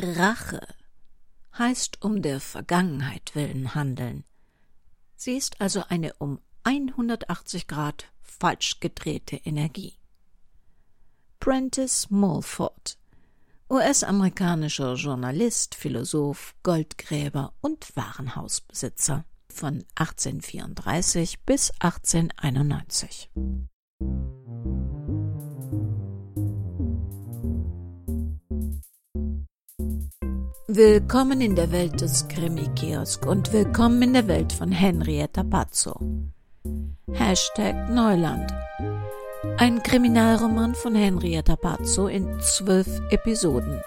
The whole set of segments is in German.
Rache heißt um der Vergangenheit willen handeln. Sie ist also eine um 180 Grad falsch gedrehte Energie. Prentice Mulford, US-amerikanischer Journalist, Philosoph, Goldgräber und Warenhausbesitzer von 1834 bis 1891. Willkommen in der Welt des Krimi-Kiosk und willkommen in der Welt von Henrietta Pazzo. Hashtag Neuland. Ein Kriminalroman von Henrietta Pazzo in zwölf Episoden.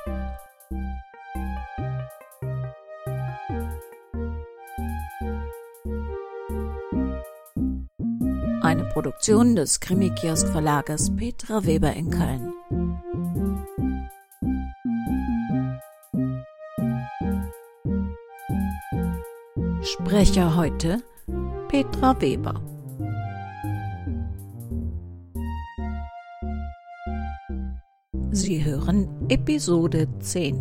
Eine Produktion des Krimi-Kiosk-Verlages Petra Weber in Köln. Sprecher heute Petra Weber. Sie hören Episode 10.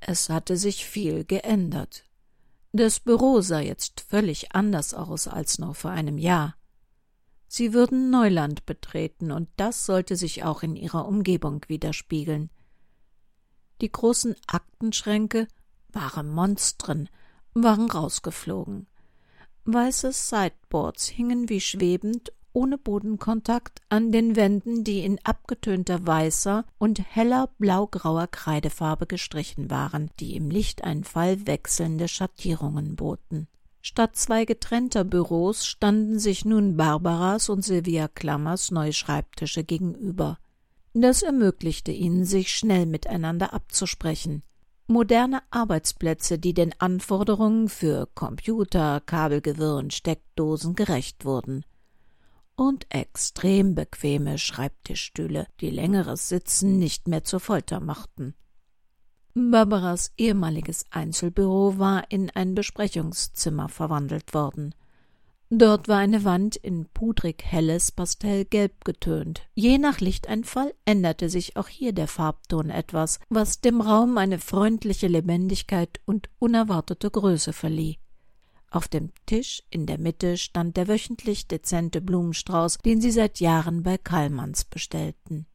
Es hatte sich viel geändert. Das Büro sah jetzt völlig anders aus als noch vor einem Jahr. Sie würden Neuland betreten, und das sollte sich auch in ihrer Umgebung widerspiegeln. Die großen Aktenschränke, wahre Monstren, waren rausgeflogen. Weiße Sideboards hingen wie schwebend, ohne Bodenkontakt, an den Wänden, die in abgetönter weißer und heller blaugrauer Kreidefarbe gestrichen waren, die im Lichteinfall wechselnde Schattierungen boten. Statt zwei getrennter Büros standen sich nun Barbaras und Sylvia Klammers neue Schreibtische gegenüber. Das ermöglichte ihnen, sich schnell miteinander abzusprechen. Moderne Arbeitsplätze, die den Anforderungen für Computer, Kabelgewirr und Steckdosen gerecht wurden. Und extrem bequeme Schreibtischstühle, die längeres Sitzen nicht mehr zur Folter machten. Barbaras ehemaliges Einzelbüro war in ein Besprechungszimmer verwandelt worden. Dort war eine Wand in pudrig helles Pastellgelb getönt. Je nach Lichteinfall änderte sich auch hier der Farbton etwas, was dem Raum eine freundliche Lebendigkeit und unerwartete Größe verlieh. Auf dem Tisch in der Mitte stand der wöchentlich dezente Blumenstrauß, den sie seit Jahren bei Kallmanns bestellten.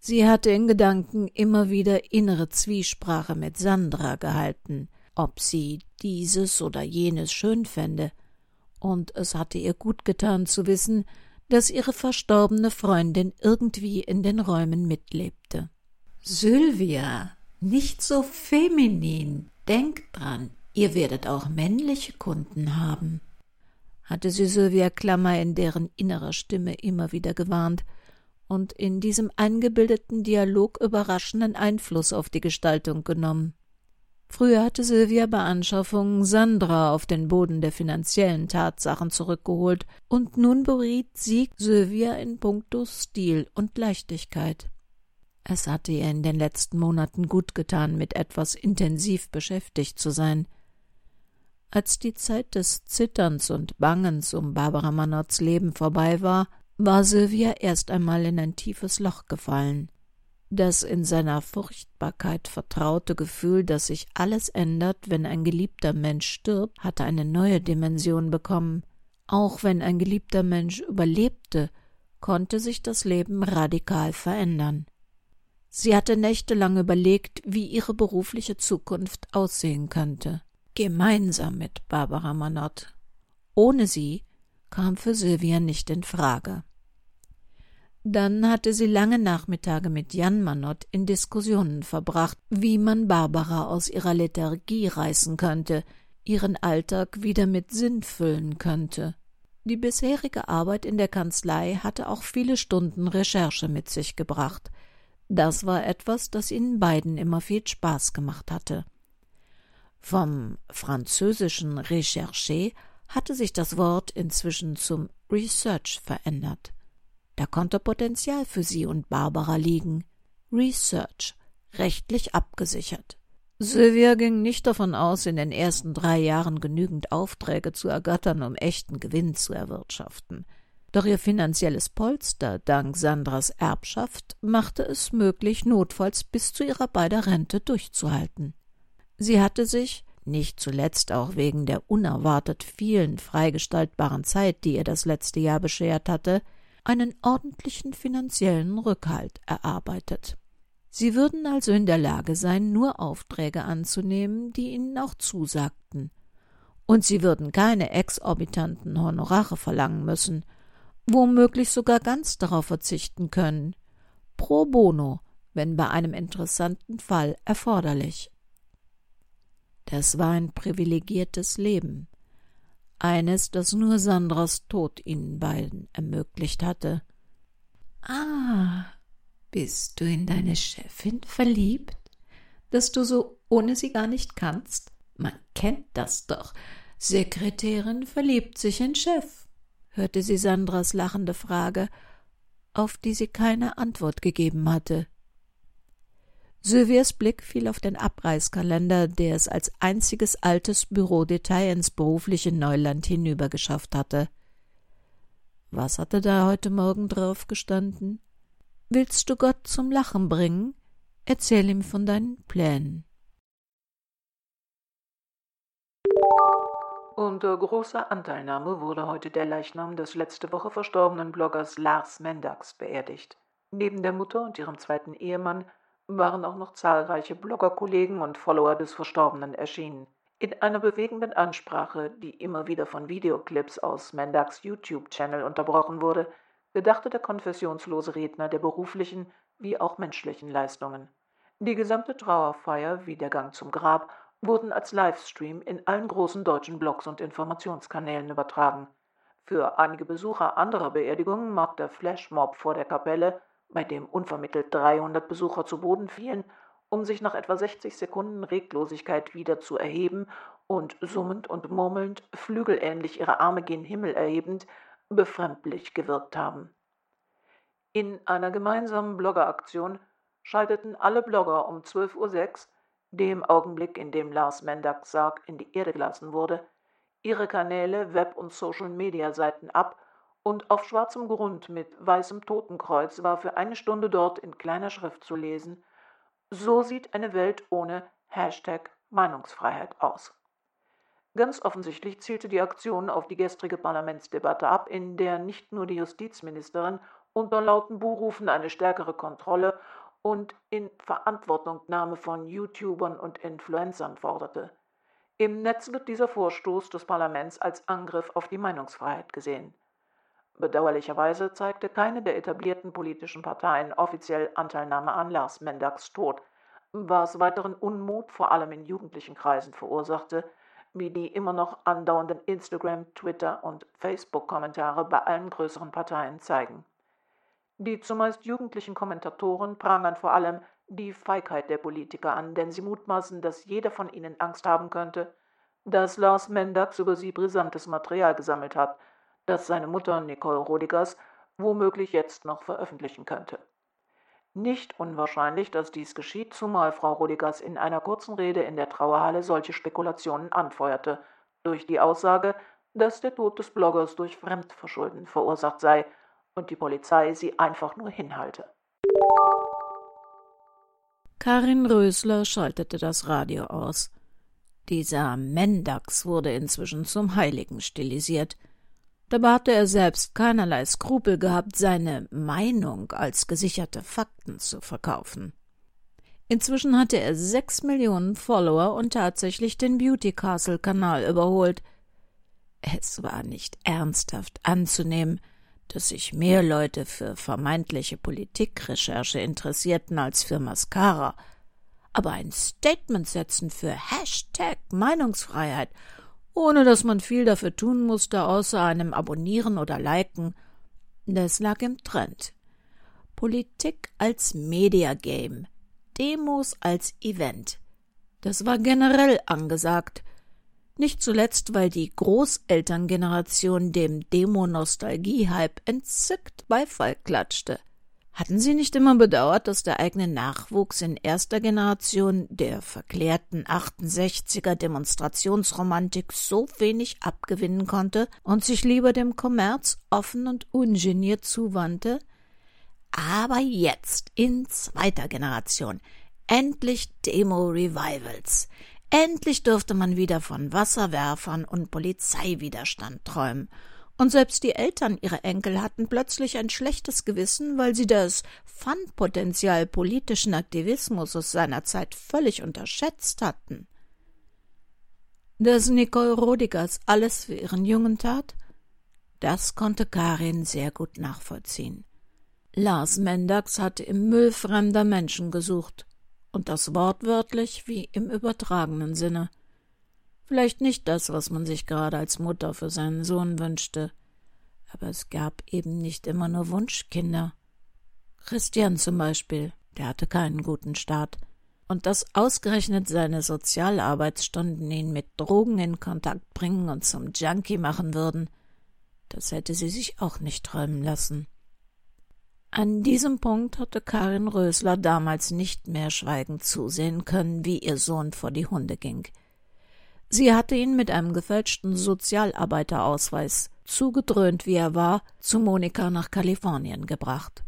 Sie hatte in Gedanken immer wieder innere Zwiesprache mit Sandra gehalten, ob sie dieses oder jenes schön fände, und es hatte ihr gut getan zu wissen, dass ihre verstorbene Freundin irgendwie in den Räumen mitlebte. Sylvia, nicht so feminin, denk dran, ihr werdet auch männliche Kunden haben, hatte sie Sylvia Klammer in deren innerer Stimme immer wieder gewarnt und in diesem eingebildeten Dialog überraschenden Einfluss auf die Gestaltung genommen. Früher hatte Sylvia bei Anschaffungen Sandra auf den Boden der finanziellen Tatsachen zurückgeholt, und nun beriet sie Sylvia in puncto Stil und Leichtigkeit. Es hatte ihr in den letzten Monaten gut getan, mit etwas intensiv beschäftigt zu sein. Als die Zeit des Zitterns und Bangens um Barbara Mannots Leben vorbei war, war Sylvia erst einmal in ein tiefes Loch gefallen. Das in seiner Furchtbarkeit vertraute Gefühl, dass sich alles ändert, wenn ein geliebter Mensch stirbt, hatte eine neue Dimension bekommen. Auch wenn ein geliebter Mensch überlebte, konnte sich das Leben radikal verändern. Sie hatte nächtelang überlegt, wie ihre berufliche Zukunft aussehen könnte. Gemeinsam mit Barbara Manott. Ohne sie kam für Sylvia nicht in Frage. Dann hatte sie lange Nachmittage mit Jan Manott in Diskussionen verbracht, wie man Barbara aus ihrer Lethargie reißen könnte, ihren Alltag wieder mit Sinn füllen könnte. Die bisherige Arbeit in der Kanzlei hatte auch viele Stunden Recherche mit sich gebracht. Das war etwas, das ihnen beiden immer viel Spaß gemacht hatte. Vom französischen Recherche hatte sich das Wort inzwischen zum Research verändert. Da konnte Potenzial für sie und Barbara liegen. Research, rechtlich abgesichert. Sylvia ging nicht davon aus, in den ersten drei Jahren genügend Aufträge zu ergattern, um echten Gewinn zu erwirtschaften. Doch ihr finanzielles Polster dank Sandras Erbschaft machte es möglich, notfalls bis zu ihrer beider Rente durchzuhalten. Sie hatte sich, nicht zuletzt auch wegen der unerwartet vielen freigestaltbaren Zeit, die ihr das letzte Jahr beschert hatte, einen ordentlichen finanziellen Rückhalt erarbeitet. Sie würden also in der Lage sein, nur Aufträge anzunehmen, die ihnen auch zusagten. Und sie würden keine exorbitanten Honorare verlangen müssen, womöglich sogar ganz darauf verzichten können. Pro bono, wenn bei einem interessanten Fall erforderlich. Das war ein privilegiertes Leben, eines, das nur Sandras Tod ihnen beiden ermöglicht hatte. Ah, bist du in deine Chefin verliebt, dass du so ohne sie gar nicht kannst? Man kennt das doch. Sekretärin verliebt sich in Chef hörte sie Sandras lachende Frage, auf die sie keine Antwort gegeben hatte. Sylvias Blick fiel auf den Abreißkalender, der es als einziges altes Bürodetail ins berufliche Neuland hinübergeschafft hatte. Was hatte da heute Morgen drauf gestanden? Willst du Gott zum Lachen bringen? Erzähl ihm von deinen Plänen. Unter großer Anteilnahme wurde heute der Leichnam des letzte Woche verstorbenen Bloggers Lars Mendax beerdigt. Neben der Mutter und ihrem zweiten Ehemann waren auch noch zahlreiche Bloggerkollegen und Follower des Verstorbenen erschienen. In einer bewegenden Ansprache, die immer wieder von Videoclips aus Mendax YouTube-Channel unterbrochen wurde, gedachte der konfessionslose Redner der beruflichen wie auch menschlichen Leistungen. Die gesamte Trauerfeier wie der Gang zum Grab wurden als Livestream in allen großen deutschen Blogs und Informationskanälen übertragen. Für einige Besucher anderer Beerdigungen mag der Flashmob vor der Kapelle, bei dem unvermittelt 300 Besucher zu Boden fielen, um sich nach etwa 60 Sekunden Reglosigkeit wieder zu erheben und summend und murmelnd, flügelähnlich ihre Arme gen Himmel erhebend, befremdlich gewirkt haben. In einer gemeinsamen Bloggeraktion schalteten alle Blogger um 12.06 Uhr dem Augenblick, in dem Lars Mendax Sarg in die Erde gelassen wurde, ihre Kanäle, Web- und Social-Media-Seiten ab und auf schwarzem Grund mit weißem Totenkreuz war für eine Stunde dort in kleiner Schrift zu lesen: So sieht eine Welt ohne Hashtag Meinungsfreiheit aus. Ganz offensichtlich zielte die Aktion auf die gestrige Parlamentsdebatte ab, in der nicht nur die Justizministerin unter lauten Buhrufen eine stärkere Kontrolle und in Verantwortungnahme von YouTubern und Influencern forderte. Im Netz wird dieser Vorstoß des Parlaments als Angriff auf die Meinungsfreiheit gesehen. Bedauerlicherweise zeigte keine der etablierten politischen Parteien offiziell Anteilnahme an Lars Mendax Tod, was weiteren Unmut vor allem in jugendlichen Kreisen verursachte, wie die immer noch andauernden Instagram, Twitter und Facebook-Kommentare bei allen größeren Parteien zeigen. Die zumeist jugendlichen Kommentatoren prangern vor allem die Feigheit der Politiker an, denn sie mutmaßen, dass jeder von ihnen Angst haben könnte, dass Lars Mendax über sie brisantes Material gesammelt hat, das seine Mutter Nicole Rodigers womöglich jetzt noch veröffentlichen könnte. Nicht unwahrscheinlich, dass dies geschieht, zumal Frau Rodigers in einer kurzen Rede in der Trauerhalle solche Spekulationen anfeuerte, durch die Aussage, dass der Tod des Bloggers durch Fremdverschulden verursacht sei und die Polizei sie einfach nur hinhalte. Karin Rösler schaltete das Radio aus. Dieser Mendax wurde inzwischen zum Heiligen stilisiert. Dabei hatte er selbst keinerlei Skrupel gehabt, seine Meinung als gesicherte Fakten zu verkaufen. Inzwischen hatte er sechs Millionen Follower und tatsächlich den Beauty Castle Kanal überholt. Es war nicht ernsthaft anzunehmen, dass sich mehr Leute für vermeintliche Politikrecherche interessierten als für Mascara. Aber ein Statement setzen für Hashtag Meinungsfreiheit, ohne dass man viel dafür tun musste, außer einem Abonnieren oder Liken, das lag im Trend. Politik als Mediagame, Demos als Event. Das war generell angesagt, nicht zuletzt, weil die Großelterngeneration dem Demo-Nostalgie-Hype entzückt Beifall klatschte. Hatten Sie nicht immer bedauert, dass der eigene Nachwuchs in erster Generation der verklärten 68er Demonstrationsromantik so wenig abgewinnen konnte und sich lieber dem Kommerz offen und ungeniert zuwandte? Aber jetzt, in zweiter Generation, endlich Demo-Revivals. Endlich durfte man wieder von Wasserwerfern und Polizeiwiderstand träumen und selbst die Eltern ihrer Enkel hatten plötzlich ein schlechtes Gewissen, weil sie das Fun-Potenzial politischen Aktivismus aus seiner Zeit völlig unterschätzt hatten. Dass Nicole Rodigers alles für ihren Jungen tat, das konnte Karin sehr gut nachvollziehen. Lars Mendax hatte im Müll fremder Menschen gesucht, und das wortwörtlich wie im übertragenen Sinne. Vielleicht nicht das, was man sich gerade als Mutter für seinen Sohn wünschte, aber es gab eben nicht immer nur Wunschkinder. Christian zum Beispiel, der hatte keinen guten Start. Und dass ausgerechnet seine Sozialarbeitsstunden ihn mit Drogen in Kontakt bringen und zum Junkie machen würden, das hätte sie sich auch nicht träumen lassen. An diesem Punkt hatte Karin Rösler damals nicht mehr schweigend zusehen können, wie ihr Sohn vor die Hunde ging. Sie hatte ihn mit einem gefälschten Sozialarbeiterausweis, zugedröhnt wie er war, zu Monika nach Kalifornien gebracht.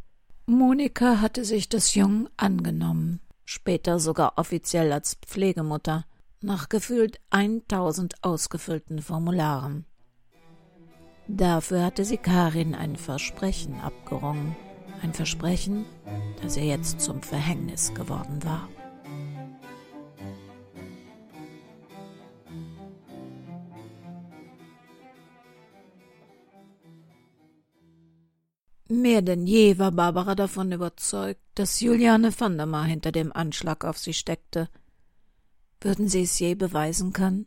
Monika hatte sich des Jungen angenommen, später sogar offiziell als Pflegemutter, nach gefühlt 1000 ausgefüllten Formularen. Dafür hatte sie Karin ein Versprechen abgerungen, ein Versprechen, das ihr jetzt zum Verhängnis geworden war. Mehr denn je war Barbara davon überzeugt, dass Juliane van der Mar hinter dem Anschlag auf sie steckte. Würden sie es je beweisen können?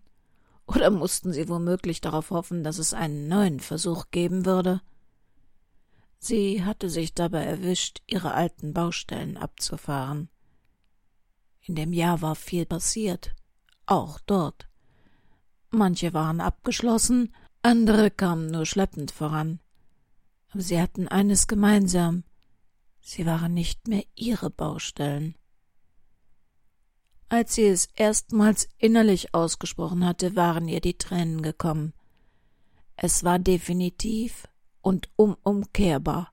Oder mussten sie womöglich darauf hoffen, dass es einen neuen Versuch geben würde? Sie hatte sich dabei erwischt, ihre alten Baustellen abzufahren. In dem Jahr war viel passiert, auch dort. Manche waren abgeschlossen, andere kamen nur schleppend voran aber sie hatten eines gemeinsam sie waren nicht mehr ihre Baustellen. Als sie es erstmals innerlich ausgesprochen hatte, waren ihr die Tränen gekommen. Es war definitiv und unumkehrbar.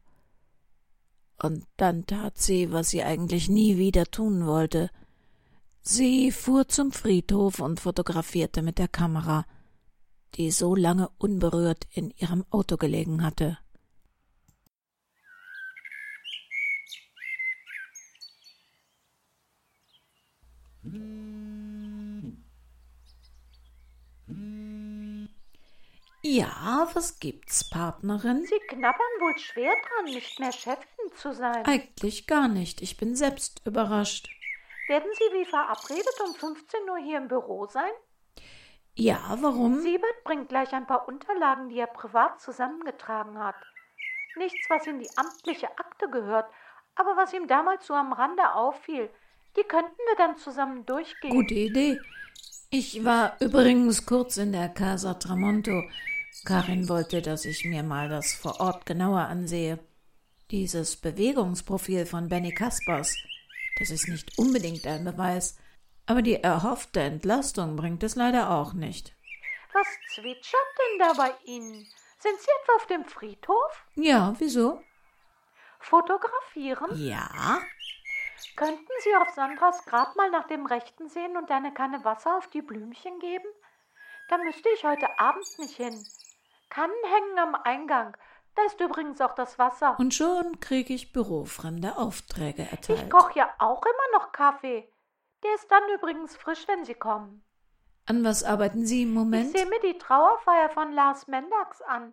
Und dann tat sie, was sie eigentlich nie wieder tun wollte. Sie fuhr zum Friedhof und fotografierte mit der Kamera, die so lange unberührt in ihrem Auto gelegen hatte. Ja, was gibt's, Partnerin? Sie knabbern wohl schwer dran, nicht mehr Chefin zu sein. Eigentlich gar nicht. Ich bin selbst überrascht. Werden Sie wie verabredet um 15 Uhr hier im Büro sein? Ja, warum? Siebert bringt gleich ein paar Unterlagen, die er privat zusammengetragen hat. Nichts, was in die amtliche Akte gehört, aber was ihm damals so am Rande auffiel. Die könnten wir dann zusammen durchgehen. Gute Idee. Ich war übrigens kurz in der Casa Tramonto. Karin wollte, dass ich mir mal das vor Ort genauer ansehe. Dieses Bewegungsprofil von Benny Kaspers, das ist nicht unbedingt ein Beweis, aber die erhoffte Entlastung bringt es leider auch nicht. Was zwitschert denn da bei Ihnen? Sind Sie etwa auf dem Friedhof? Ja, wieso? Fotografieren? Ja. Könnten Sie auf Sandras Grab mal nach dem Rechten sehen und eine Kanne Wasser auf die Blümchen geben? Da müsste ich heute Abend nicht hin. Kannen hängen am Eingang. Da ist übrigens auch das Wasser. Und schon kriege ich bürofremde Aufträge erteilt. Ich koche ja auch immer noch Kaffee. Der ist dann übrigens frisch, wenn Sie kommen. An was arbeiten Sie im Moment? Ich sehe mir die Trauerfeier von Lars Mendax an.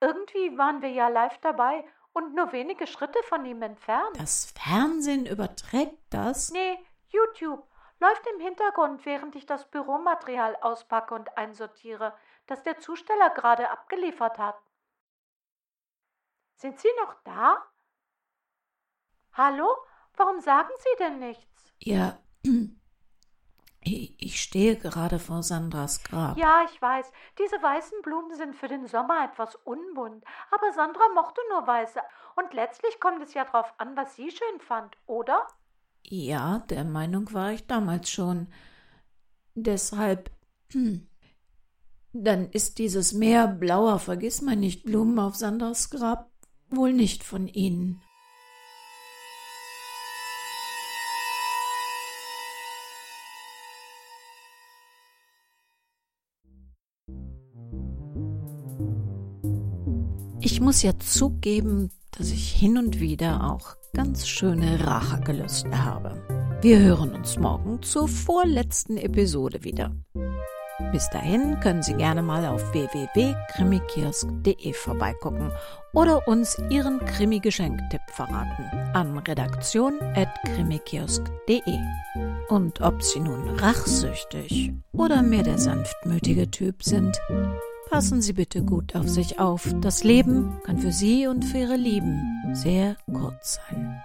Irgendwie waren wir ja live dabei und nur wenige Schritte von ihm entfernt. Das Fernsehen überträgt das? Nee, YouTube. Läuft im Hintergrund, während ich das Büromaterial auspacke und einsortiere, das der Zusteller gerade abgeliefert hat. Sind Sie noch da? Hallo? Warum sagen Sie denn nichts? Ja, ich stehe gerade vor Sandras Grab. Ja, ich weiß. Diese weißen Blumen sind für den Sommer etwas unbunt. Aber Sandra mochte nur weiße. Und letztlich kommt es ja drauf an, was sie schön fand, oder? Ja, der Meinung war ich damals schon. Deshalb. Hm, dann ist dieses Meer blauer Vergissmeinnicht-Blumen auf Sandras Grab wohl nicht von Ihnen. Ich muss ja zugeben, dass ich hin und wieder auch ganz schöne Rachegelüste habe. Wir hören uns morgen zur vorletzten Episode wieder. Bis dahin können Sie gerne mal auf www.krimikiosk.de vorbeigucken oder uns Ihren Krimi-Geschenktipp verraten an redaktion.krimikiosk.de. Und ob Sie nun rachsüchtig oder mehr der sanftmütige Typ sind, Passen Sie bitte gut auf sich auf. Das Leben kann für Sie und für Ihre Lieben sehr kurz sein.